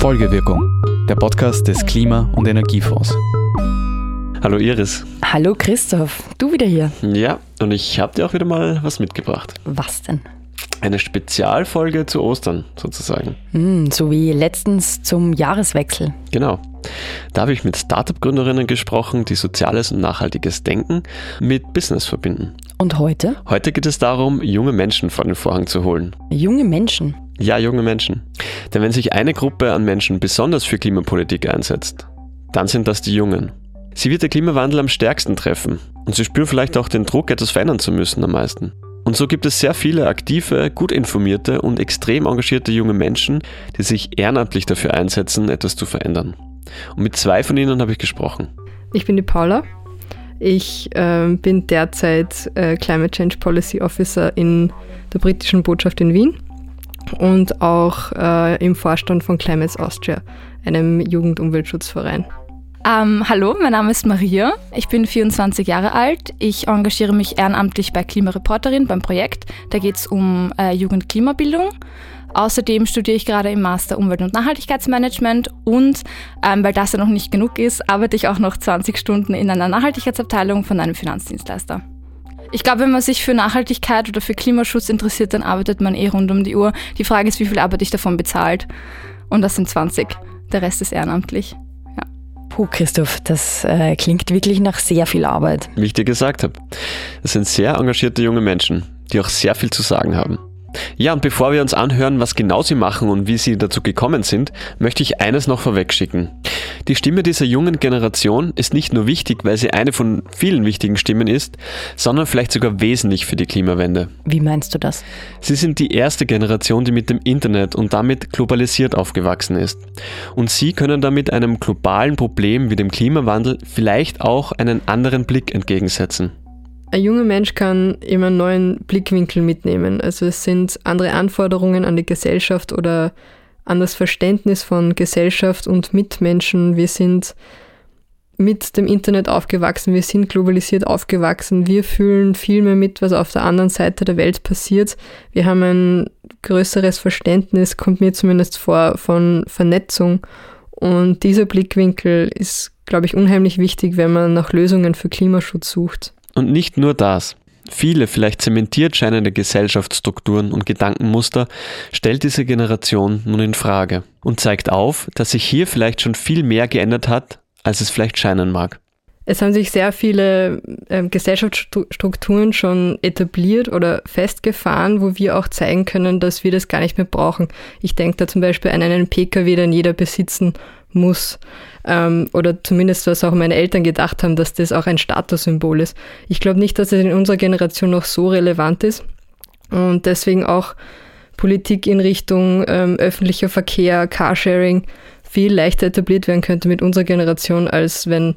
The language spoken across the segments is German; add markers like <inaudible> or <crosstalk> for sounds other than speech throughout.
Folgewirkung, der Podcast des Klima- und Energiefonds. Hallo Iris. Hallo Christoph, du wieder hier. Ja, und ich habe dir auch wieder mal was mitgebracht. Was denn? Eine Spezialfolge zu Ostern sozusagen. Hm, so wie letztens zum Jahreswechsel. Genau. Da habe ich mit Startup-Gründerinnen gesprochen, die soziales und nachhaltiges Denken mit Business verbinden. Und heute? Heute geht es darum, junge Menschen vor den Vorhang zu holen. Junge Menschen? Ja, junge Menschen. Denn wenn sich eine Gruppe an Menschen besonders für Klimapolitik einsetzt, dann sind das die Jungen. Sie wird der Klimawandel am stärksten treffen und sie spüren vielleicht auch den Druck, etwas verändern zu müssen am meisten. Und so gibt es sehr viele aktive, gut informierte und extrem engagierte junge Menschen, die sich ehrenamtlich dafür einsetzen, etwas zu verändern. Und mit zwei von ihnen habe ich gesprochen. Ich bin die Paula. Ich äh, bin derzeit äh, Climate Change Policy Officer in der britischen Botschaft in Wien und auch äh, im Vorstand von Climates Austria, einem Jugendumweltschutzverein. Ähm, hallo, mein Name ist Maria. Ich bin 24 Jahre alt. Ich engagiere mich ehrenamtlich bei Klimareporterin beim Projekt. Da geht es um äh, Jugendklimabildung. Außerdem studiere ich gerade im Master Umwelt- und Nachhaltigkeitsmanagement und ähm, weil das ja noch nicht genug ist, arbeite ich auch noch 20 Stunden in einer Nachhaltigkeitsabteilung von einem Finanzdienstleister. Ich glaube, wenn man sich für Nachhaltigkeit oder für Klimaschutz interessiert, dann arbeitet man eh rund um die Uhr. Die Frage ist, wie viel Arbeit ich davon bezahlt. Und das sind 20. Der Rest ist ehrenamtlich. Puh, Christoph, das äh, klingt wirklich nach sehr viel Arbeit. Wie ich dir gesagt habe, es sind sehr engagierte junge Menschen, die auch sehr viel zu sagen haben. Ja, und bevor wir uns anhören, was genau sie machen und wie sie dazu gekommen sind, möchte ich eines noch vorwegschicken. Die Stimme dieser jungen Generation ist nicht nur wichtig, weil sie eine von vielen wichtigen Stimmen ist, sondern vielleicht sogar wesentlich für die Klimawende. Wie meinst du das? Sie sind die erste Generation, die mit dem Internet und damit globalisiert aufgewachsen ist. Und sie können damit einem globalen Problem wie dem Klimawandel vielleicht auch einen anderen Blick entgegensetzen ein junger Mensch kann immer einen neuen Blickwinkel mitnehmen. Also es sind andere Anforderungen an die Gesellschaft oder an das Verständnis von Gesellschaft und Mitmenschen. Wir sind mit dem Internet aufgewachsen, wir sind globalisiert aufgewachsen, wir fühlen viel mehr mit, was auf der anderen Seite der Welt passiert. Wir haben ein größeres Verständnis, kommt mir zumindest vor, von Vernetzung. Und dieser Blickwinkel ist, glaube ich, unheimlich wichtig, wenn man nach Lösungen für Klimaschutz sucht. Und nicht nur das. Viele vielleicht zementiert scheinende Gesellschaftsstrukturen und Gedankenmuster stellt diese Generation nun in Frage und zeigt auf, dass sich hier vielleicht schon viel mehr geändert hat, als es vielleicht scheinen mag. Es haben sich sehr viele äh, Gesellschaftsstrukturen schon etabliert oder festgefahren, wo wir auch zeigen können, dass wir das gar nicht mehr brauchen. Ich denke da zum Beispiel an einen Pkw, den jeder besitzen muss. Ähm, oder zumindest was auch meine Eltern gedacht haben, dass das auch ein Statussymbol ist. Ich glaube nicht, dass es in unserer Generation noch so relevant ist. Und deswegen auch Politik in Richtung ähm, öffentlicher Verkehr, Carsharing viel leichter etabliert werden könnte mit unserer Generation, als wenn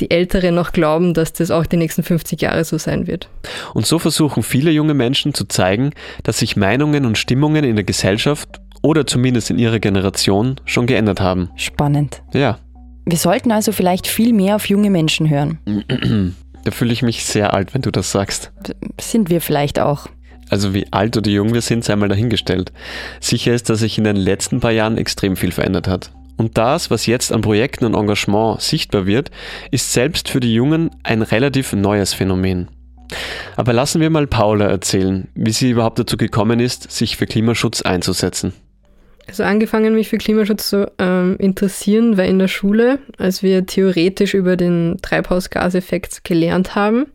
die Älteren noch glauben, dass das auch die nächsten 50 Jahre so sein wird. Und so versuchen viele junge Menschen zu zeigen, dass sich Meinungen und Stimmungen in der Gesellschaft oder zumindest in ihrer Generation schon geändert haben. Spannend. Ja. Wir sollten also vielleicht viel mehr auf junge Menschen hören. <clears throat> Da fühle ich mich sehr alt, wenn du das sagst. Sind wir vielleicht auch. Also wie alt oder jung wir sind, sei mal dahingestellt. Sicher ist, dass sich in den letzten paar Jahren extrem viel verändert hat. Und das, was jetzt an Projekten und Engagement sichtbar wird, ist selbst für die Jungen ein relativ neues Phänomen. Aber lassen wir mal Paula erzählen, wie sie überhaupt dazu gekommen ist, sich für Klimaschutz einzusetzen. Also angefangen, mich für Klimaschutz zu ähm, interessieren, war in der Schule, als wir theoretisch über den Treibhausgaseffekt gelernt haben.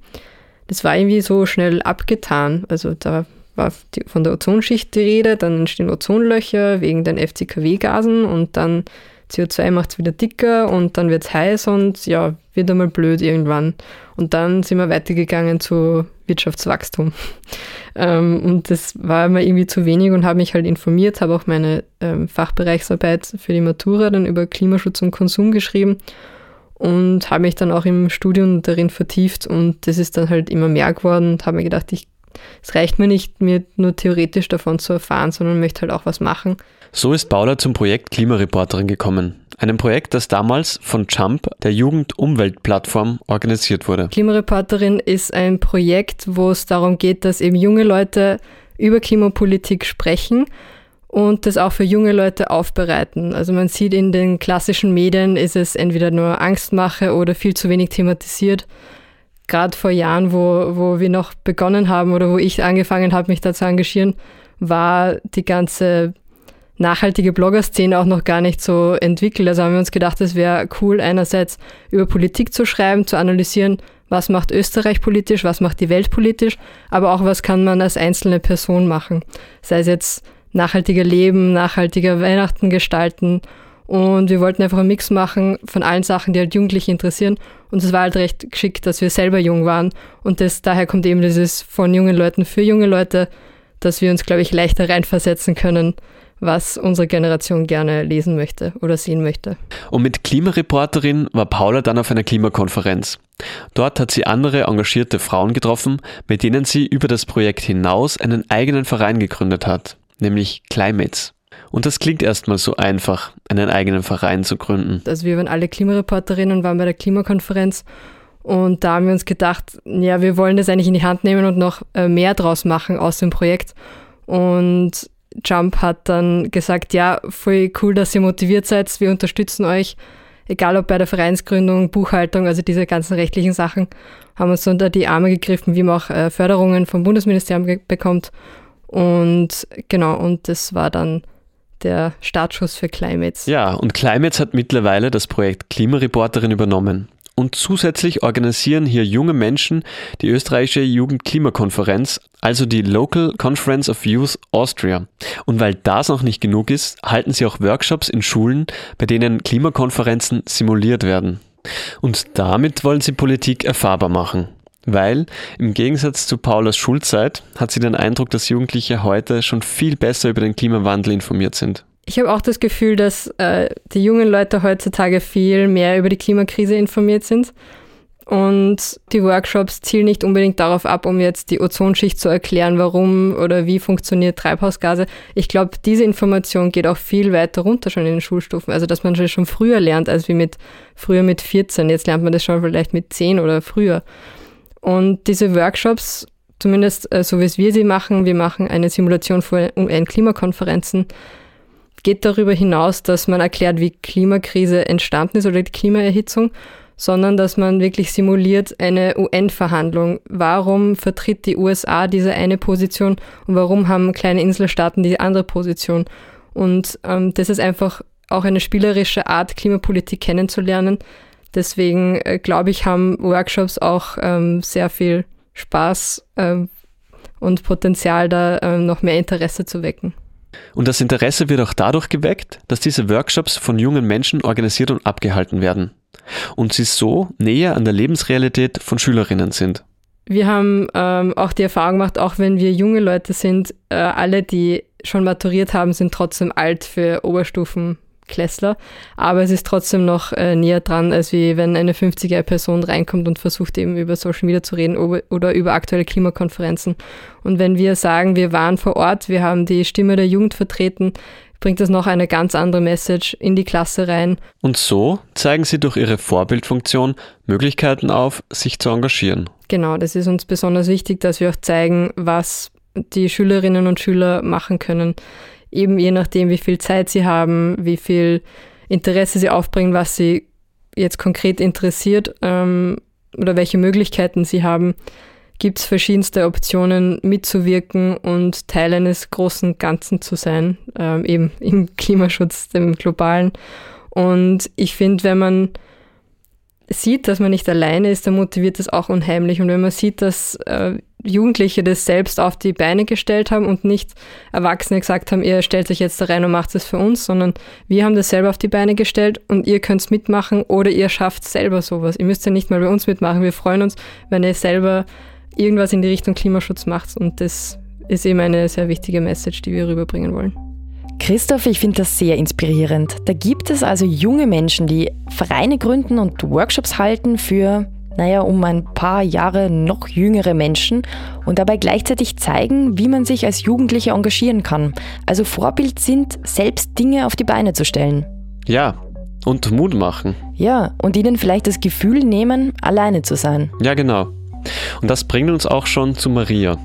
Das war irgendwie so schnell abgetan. Also da war von der Ozonschicht die Rede, dann entstehen Ozonlöcher wegen den FCKW-Gasen und dann CO2 macht es wieder dicker und dann wird es heiß und ja, wird einmal blöd irgendwann. Und dann sind wir weitergegangen zu Wirtschaftswachstum. <laughs> ähm, und das war mir irgendwie zu wenig und habe mich halt informiert, habe auch meine ähm, Fachbereichsarbeit für die Matura dann über Klimaschutz und Konsum geschrieben und habe mich dann auch im Studium darin vertieft und das ist dann halt immer mehr geworden und habe mir gedacht, ich es reicht mir nicht, mir nur theoretisch davon zu erfahren, sondern möchte halt auch was machen. So ist Paula zum Projekt Klimareporterin gekommen. Einem Projekt, das damals von Jump, der Jugend-Umwelt-Plattform, organisiert wurde. Klimareporterin ist ein Projekt, wo es darum geht, dass eben junge Leute über Klimapolitik sprechen und das auch für junge Leute aufbereiten. Also man sieht in den klassischen Medien ist es entweder nur Angstmache oder viel zu wenig thematisiert. Gerade vor Jahren, wo, wo wir noch begonnen haben oder wo ich angefangen habe, mich da zu engagieren, war die ganze nachhaltige Blogger-Szene auch noch gar nicht so entwickelt. Also haben wir uns gedacht, es wäre cool, einerseits über Politik zu schreiben, zu analysieren, was macht Österreich politisch, was macht die Welt politisch, aber auch was kann man als einzelne Person machen. Sei es jetzt nachhaltiger Leben, nachhaltiger Weihnachten gestalten. Und wir wollten einfach einen Mix machen von allen Sachen, die halt Jugendliche interessieren. Und es war halt recht geschickt, dass wir selber jung waren. Und das, daher kommt eben dieses von jungen Leuten für junge Leute, dass wir uns, glaube ich, leichter reinversetzen können, was unsere Generation gerne lesen möchte oder sehen möchte. Und mit Klimareporterin war Paula dann auf einer Klimakonferenz. Dort hat sie andere engagierte Frauen getroffen, mit denen sie über das Projekt hinaus einen eigenen Verein gegründet hat, nämlich Climates. Und das klingt erstmal so einfach, einen eigenen Verein zu gründen. Also wir waren alle Klimareporterinnen und waren bei der Klimakonferenz und da haben wir uns gedacht, ja, wir wollen das eigentlich in die Hand nehmen und noch äh, mehr draus machen aus dem Projekt. Und Jump hat dann gesagt, ja, voll cool, dass ihr motiviert seid, wir unterstützen euch, egal ob bei der Vereinsgründung, Buchhaltung, also diese ganzen rechtlichen Sachen, haben uns unter die Arme gegriffen, wie man auch äh, Förderungen vom Bundesministerium bekommt. Und genau, und das war dann der Startschuss für Climates. Ja, und Climates hat mittlerweile das Projekt Klimareporterin übernommen. Und zusätzlich organisieren hier junge Menschen die österreichische Jugendklimakonferenz, also die Local Conference of Youth Austria. Und weil das noch nicht genug ist, halten sie auch Workshops in Schulen, bei denen Klimakonferenzen simuliert werden. Und damit wollen sie Politik erfahrbar machen. Weil im Gegensatz zu Paulas Schulzeit hat sie den Eindruck, dass Jugendliche heute schon viel besser über den Klimawandel informiert sind. Ich habe auch das Gefühl, dass äh, die jungen Leute heutzutage viel mehr über die Klimakrise informiert sind. Und die Workshops zielen nicht unbedingt darauf ab, um jetzt die Ozonschicht zu erklären, warum oder wie funktioniert Treibhausgase. Ich glaube, diese Information geht auch viel weiter runter schon in den Schulstufen. Also, dass man schon früher lernt, als wie mit früher mit 14. Jetzt lernt man das schon vielleicht mit 10 oder früher. Und diese Workshops, zumindest äh, so wie es wir sie machen, wir machen eine Simulation vor UN-Klimakonferenzen, geht darüber hinaus, dass man erklärt, wie Klimakrise entstanden ist oder die Klimaerhitzung, sondern dass man wirklich simuliert eine UN-Verhandlung. Warum vertritt die USA diese eine Position und warum haben kleine Inselstaaten die andere Position? Und ähm, das ist einfach auch eine spielerische Art, Klimapolitik kennenzulernen. Deswegen äh, glaube ich, haben Workshops auch ähm, sehr viel Spaß ähm, und Potenzial, da ähm, noch mehr Interesse zu wecken. Und das Interesse wird auch dadurch geweckt, dass diese Workshops von jungen Menschen organisiert und abgehalten werden und sie so näher an der Lebensrealität von Schülerinnen sind. Wir haben ähm, auch die Erfahrung gemacht, auch wenn wir junge Leute sind, äh, alle, die schon maturiert haben, sind trotzdem alt für Oberstufen Klässler, aber es ist trotzdem noch äh, näher dran, als wie wenn eine 50er Person reinkommt und versucht eben über Social Media zu reden oder über aktuelle Klimakonferenzen. Und wenn wir sagen, wir waren vor Ort, wir haben die Stimme der Jugend vertreten, bringt das noch eine ganz andere Message in die Klasse rein. Und so zeigen Sie durch Ihre Vorbildfunktion Möglichkeiten auf, sich zu engagieren. Genau, das ist uns besonders wichtig, dass wir auch zeigen, was die Schülerinnen und Schüler machen können eben je nachdem, wie viel Zeit sie haben, wie viel Interesse sie aufbringen, was sie jetzt konkret interessiert ähm, oder welche Möglichkeiten sie haben, gibt es verschiedenste Optionen mitzuwirken und Teil eines großen Ganzen zu sein, ähm, eben im Klimaschutz, dem globalen. Und ich finde, wenn man sieht, dass man nicht alleine ist, dann motiviert das auch unheimlich. Und wenn man sieht, dass äh, Jugendliche das selbst auf die Beine gestellt haben und nicht Erwachsene gesagt haben, ihr stellt euch jetzt da rein und macht es für uns, sondern wir haben das selber auf die Beine gestellt und ihr könnt mitmachen oder ihr schafft selber sowas. Ihr müsst ja nicht mal bei uns mitmachen. Wir freuen uns, wenn ihr selber irgendwas in die Richtung Klimaschutz macht und das ist eben eine sehr wichtige Message, die wir rüberbringen wollen. Christoph, ich finde das sehr inspirierend. Da gibt es also junge Menschen, die Vereine gründen und Workshops halten für naja, um ein paar Jahre noch jüngere Menschen und dabei gleichzeitig zeigen, wie man sich als Jugendliche engagieren kann. Also Vorbild sind, selbst Dinge auf die Beine zu stellen. Ja, und Mut machen. Ja, und ihnen vielleicht das Gefühl nehmen, alleine zu sein. Ja, genau. Und das bringt uns auch schon zu Maria.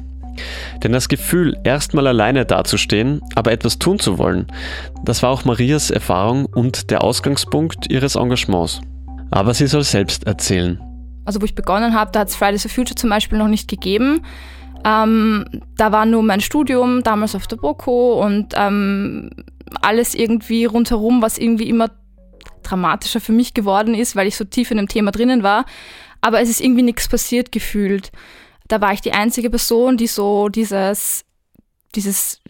Denn das Gefühl, erstmal alleine dazustehen, aber etwas tun zu wollen, das war auch Marias Erfahrung und der Ausgangspunkt ihres Engagements. Aber sie soll selbst erzählen. Also wo ich begonnen habe, da hat es Fridays for Future zum Beispiel noch nicht gegeben. Ähm, da war nur mein Studium, damals auf der BOKO und ähm, alles irgendwie rundherum, was irgendwie immer dramatischer für mich geworden ist, weil ich so tief in dem Thema drinnen war. Aber es ist irgendwie nichts passiert gefühlt. Da war ich die einzige Person, die so dieses, dieses,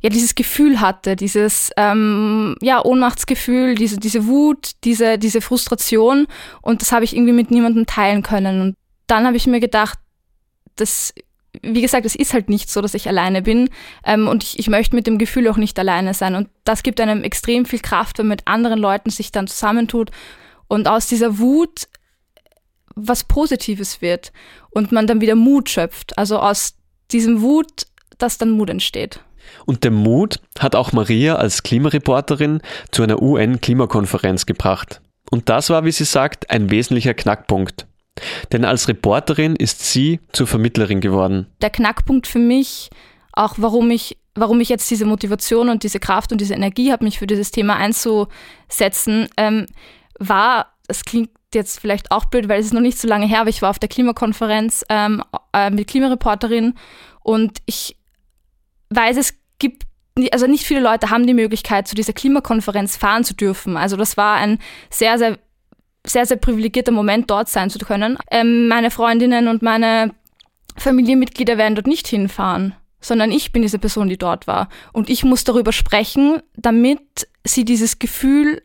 ja, dieses Gefühl hatte, dieses ähm, ja, Ohnmachtsgefühl, diese, diese Wut, diese, diese Frustration. Und das habe ich irgendwie mit niemandem teilen können. Und dann habe ich mir gedacht, das wie gesagt, es ist halt nicht so, dass ich alleine bin ähm, und ich, ich möchte mit dem Gefühl auch nicht alleine sein. Und das gibt einem extrem viel Kraft, wenn man mit anderen Leuten sich dann zusammentut und aus dieser Wut was Positives wird und man dann wieder Mut schöpft. Also aus diesem Wut, dass dann Mut entsteht. Und der Mut hat auch Maria als Klimareporterin zu einer UN-Klimakonferenz gebracht. Und das war, wie sie sagt, ein wesentlicher Knackpunkt. Denn als Reporterin ist sie zur Vermittlerin geworden. Der Knackpunkt für mich, auch warum ich, warum ich jetzt diese Motivation und diese Kraft und diese Energie habe, mich für dieses Thema einzusetzen, ähm, war, es klingt jetzt vielleicht auch blöd, weil es ist noch nicht so lange her, aber ich war auf der Klimakonferenz ähm, äh, mit Klimareporterin und ich weiß, es gibt also nicht viele Leute haben die Möglichkeit, zu dieser Klimakonferenz fahren zu dürfen. Also das war ein sehr, sehr sehr, sehr privilegierter Moment, dort sein zu können. Ähm, meine Freundinnen und meine Familienmitglieder werden dort nicht hinfahren, sondern ich bin diese Person, die dort war. Und ich muss darüber sprechen, damit sie dieses Gefühl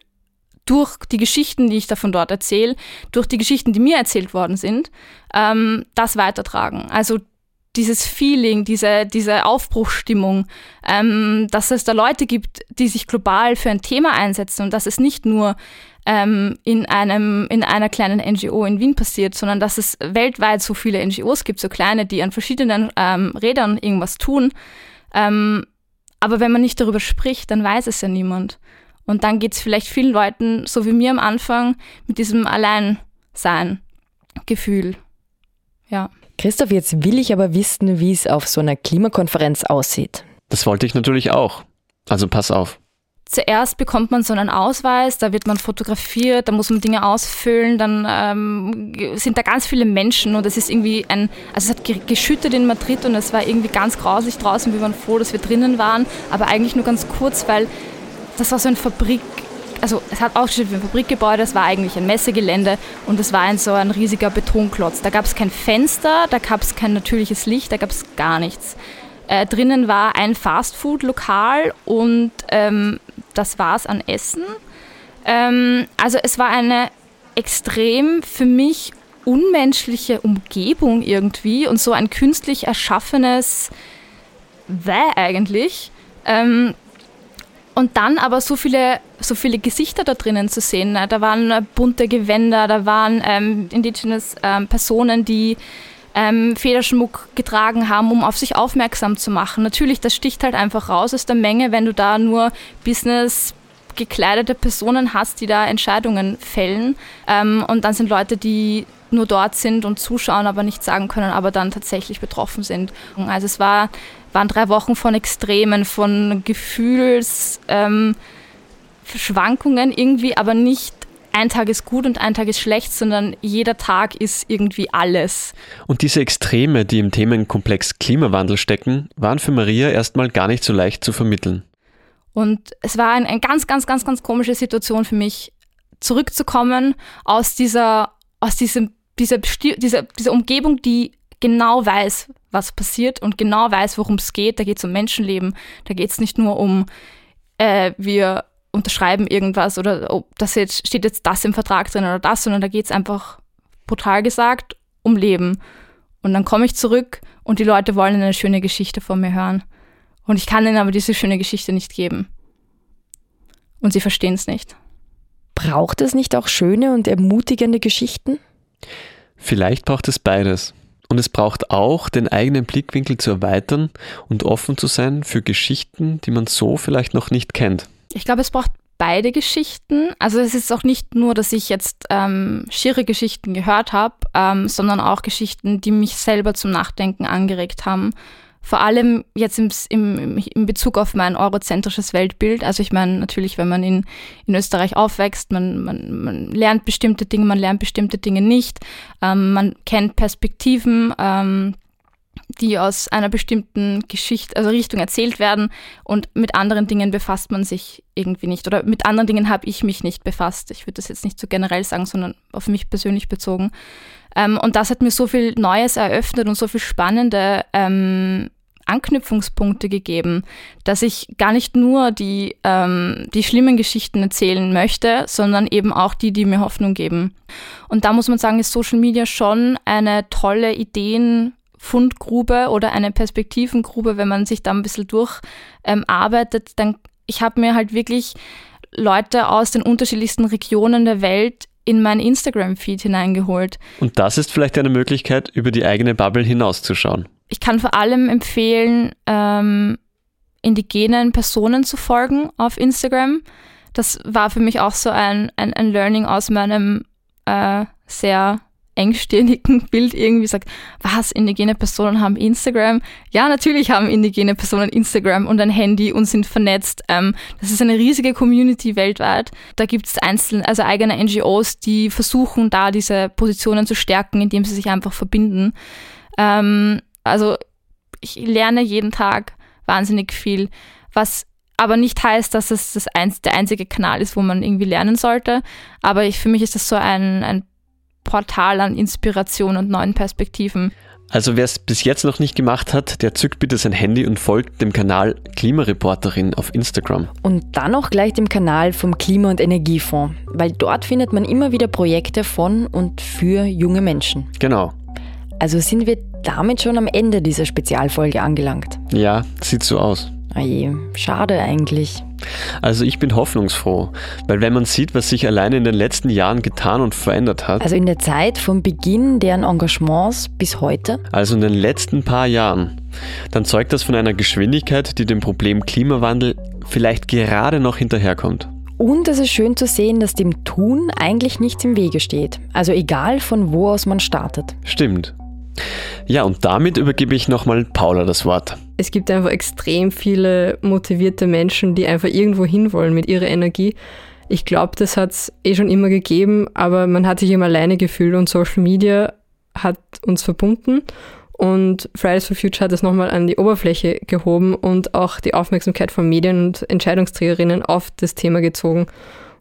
durch die Geschichten, die ich davon dort erzähle, durch die Geschichten, die mir erzählt worden sind, ähm, das weitertragen. Also dieses Feeling, diese, diese Aufbruchsstimmung, ähm, dass es da Leute gibt, die sich global für ein Thema einsetzen und dass es nicht nur ähm, in, einem, in einer kleinen NGO in Wien passiert, sondern dass es weltweit so viele NGOs gibt, so kleine, die an verschiedenen ähm, Rädern irgendwas tun. Ähm, aber wenn man nicht darüber spricht, dann weiß es ja niemand. Und dann geht es vielleicht vielen Leuten, so wie mir am Anfang, mit diesem Alleinsein-Gefühl. Ja. Christoph, jetzt will ich aber wissen, wie es auf so einer Klimakonferenz aussieht. Das wollte ich natürlich auch. Also pass auf. Zuerst bekommt man so einen Ausweis, da wird man fotografiert, da muss man Dinge ausfüllen, dann ähm, sind da ganz viele Menschen und es ist irgendwie ein, also es hat geschüttet in Madrid und es war irgendwie ganz grausig draußen, wir waren froh, dass wir drinnen waren, aber eigentlich nur ganz kurz, weil das war so ein Fabrik, also es hat ausgeschaut wie ein Fabrikgebäude, es war eigentlich ein Messegelände und es war ein so ein riesiger Betonklotz. Da gab es kein Fenster, da gab es kein natürliches Licht, da gab es gar nichts. Äh, drinnen war ein Fastfood-Lokal und ähm, das es an Essen. Ähm, also es war eine extrem für mich unmenschliche Umgebung irgendwie und so ein künstlich erschaffenes Wäh eigentlich. Ähm, und dann aber so viele, so viele Gesichter da drinnen zu sehen. Ne? Da waren bunte Gewänder, da waren ähm, indigenous ähm, Personen, die ähm, Federschmuck getragen haben, um auf sich aufmerksam zu machen. Natürlich, das sticht halt einfach raus aus der Menge, wenn du da nur Business gekleidete Personen hast, die da Entscheidungen fällen. Ähm, und dann sind Leute, die nur dort sind und zuschauen, aber nichts sagen können, aber dann tatsächlich betroffen sind. Also es war, waren drei Wochen von Extremen, von Gefühlsschwankungen ähm, irgendwie, aber nicht ein Tag ist gut und ein Tag ist schlecht, sondern jeder Tag ist irgendwie alles. Und diese Extreme, die im Themenkomplex Klimawandel stecken, waren für Maria erstmal gar nicht so leicht zu vermitteln. Und es war eine ein ganz, ganz, ganz, ganz komische Situation für mich, zurückzukommen aus dieser, aus diesem, dieser, dieser, dieser Umgebung, die genau weiß, was passiert und genau weiß, worum es geht. Da geht es um Menschenleben. Da geht es nicht nur um, äh, wir unterschreiben irgendwas oder oh, das jetzt, steht jetzt das im Vertrag drin oder das, sondern da geht es einfach brutal gesagt um Leben. Und dann komme ich zurück und die Leute wollen eine schöne Geschichte von mir hören. Und ich kann ihnen aber diese schöne Geschichte nicht geben. Und sie verstehen es nicht. Braucht es nicht auch schöne und ermutigende Geschichten? Vielleicht braucht es beides. Und es braucht auch, den eigenen Blickwinkel zu erweitern und offen zu sein für Geschichten, die man so vielleicht noch nicht kennt. Ich glaube, es braucht beide Geschichten. Also es ist auch nicht nur, dass ich jetzt ähm, schiere Geschichten gehört habe, ähm, sondern auch Geschichten, die mich selber zum Nachdenken angeregt haben. Vor allem jetzt im, im, im Bezug auf mein eurozentrisches Weltbild. Also ich meine, natürlich, wenn man in, in Österreich aufwächst, man, man, man lernt bestimmte Dinge, man lernt bestimmte Dinge nicht. Ähm, man kennt Perspektiven, ähm, die aus einer bestimmten Geschichte, also Richtung erzählt werden und mit anderen Dingen befasst man sich irgendwie nicht oder mit anderen Dingen habe ich mich nicht befasst. Ich würde das jetzt nicht so generell sagen, sondern auf mich persönlich bezogen. Ähm, und das hat mir so viel Neues eröffnet und so viel spannende ähm, Anknüpfungspunkte gegeben, dass ich gar nicht nur die, ähm, die schlimmen Geschichten erzählen möchte, sondern eben auch die, die mir Hoffnung geben. Und da muss man sagen, ist Social Media schon eine tolle Ideenfundgrube oder eine Perspektivengrube, wenn man sich da ein bisschen durcharbeitet, ähm, dann ich habe mir halt wirklich Leute aus den unterschiedlichsten Regionen der Welt in mein Instagram-Feed hineingeholt. Und das ist vielleicht eine Möglichkeit, über die eigene Bubble hinauszuschauen ich kann vor allem empfehlen, ähm, indigenen Personen zu folgen auf Instagram. Das war für mich auch so ein, ein, ein Learning aus meinem äh, sehr engstirnigen <laughs> Bild irgendwie sagt, was, indigene Personen haben Instagram? Ja, natürlich haben indigene Personen Instagram und ein Handy und sind vernetzt. Ähm, das ist eine riesige Community weltweit. Da gibt es einzelne, also eigene NGOs, die versuchen, da diese Positionen zu stärken, indem sie sich einfach verbinden. Ähm, also ich lerne jeden Tag wahnsinnig viel, was aber nicht heißt, dass es das ein, der einzige Kanal ist, wo man irgendwie lernen sollte. Aber ich, für mich ist das so ein, ein Portal an Inspiration und neuen Perspektiven. Also wer es bis jetzt noch nicht gemacht hat, der zückt bitte sein Handy und folgt dem Kanal Klimareporterin auf Instagram. Und dann auch gleich dem Kanal vom Klima- und Energiefonds, weil dort findet man immer wieder Projekte von und für junge Menschen. Genau. Also sind wir damit schon am Ende dieser Spezialfolge angelangt. Ja, sieht so aus. Oje, schade eigentlich. Also ich bin hoffnungsfroh, weil wenn man sieht, was sich allein in den letzten Jahren getan und verändert hat. Also in der Zeit vom Beginn deren Engagements bis heute. Also in den letzten paar Jahren. Dann zeugt das von einer Geschwindigkeit, die dem Problem Klimawandel vielleicht gerade noch hinterherkommt. Und es ist schön zu sehen, dass dem Tun eigentlich nichts im Wege steht. Also egal von wo aus man startet. Stimmt. Ja, und damit übergebe ich nochmal Paula das Wort. Es gibt einfach extrem viele motivierte Menschen, die einfach irgendwo hinwollen mit ihrer Energie. Ich glaube, das hat es eh schon immer gegeben, aber man hat sich immer alleine gefühlt und Social Media hat uns verbunden. Und Fridays for Future hat es nochmal an die Oberfläche gehoben und auch die Aufmerksamkeit von Medien und Entscheidungsträgerinnen auf das Thema gezogen.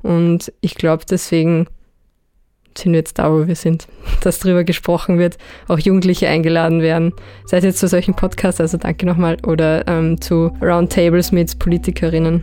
Und ich glaube, deswegen sind wir jetzt da, wo wir sind, <laughs> dass darüber gesprochen wird, auch Jugendliche eingeladen werden, sei es jetzt zu solchen Podcasts, also danke nochmal, oder ähm, zu Roundtables mit Politikerinnen.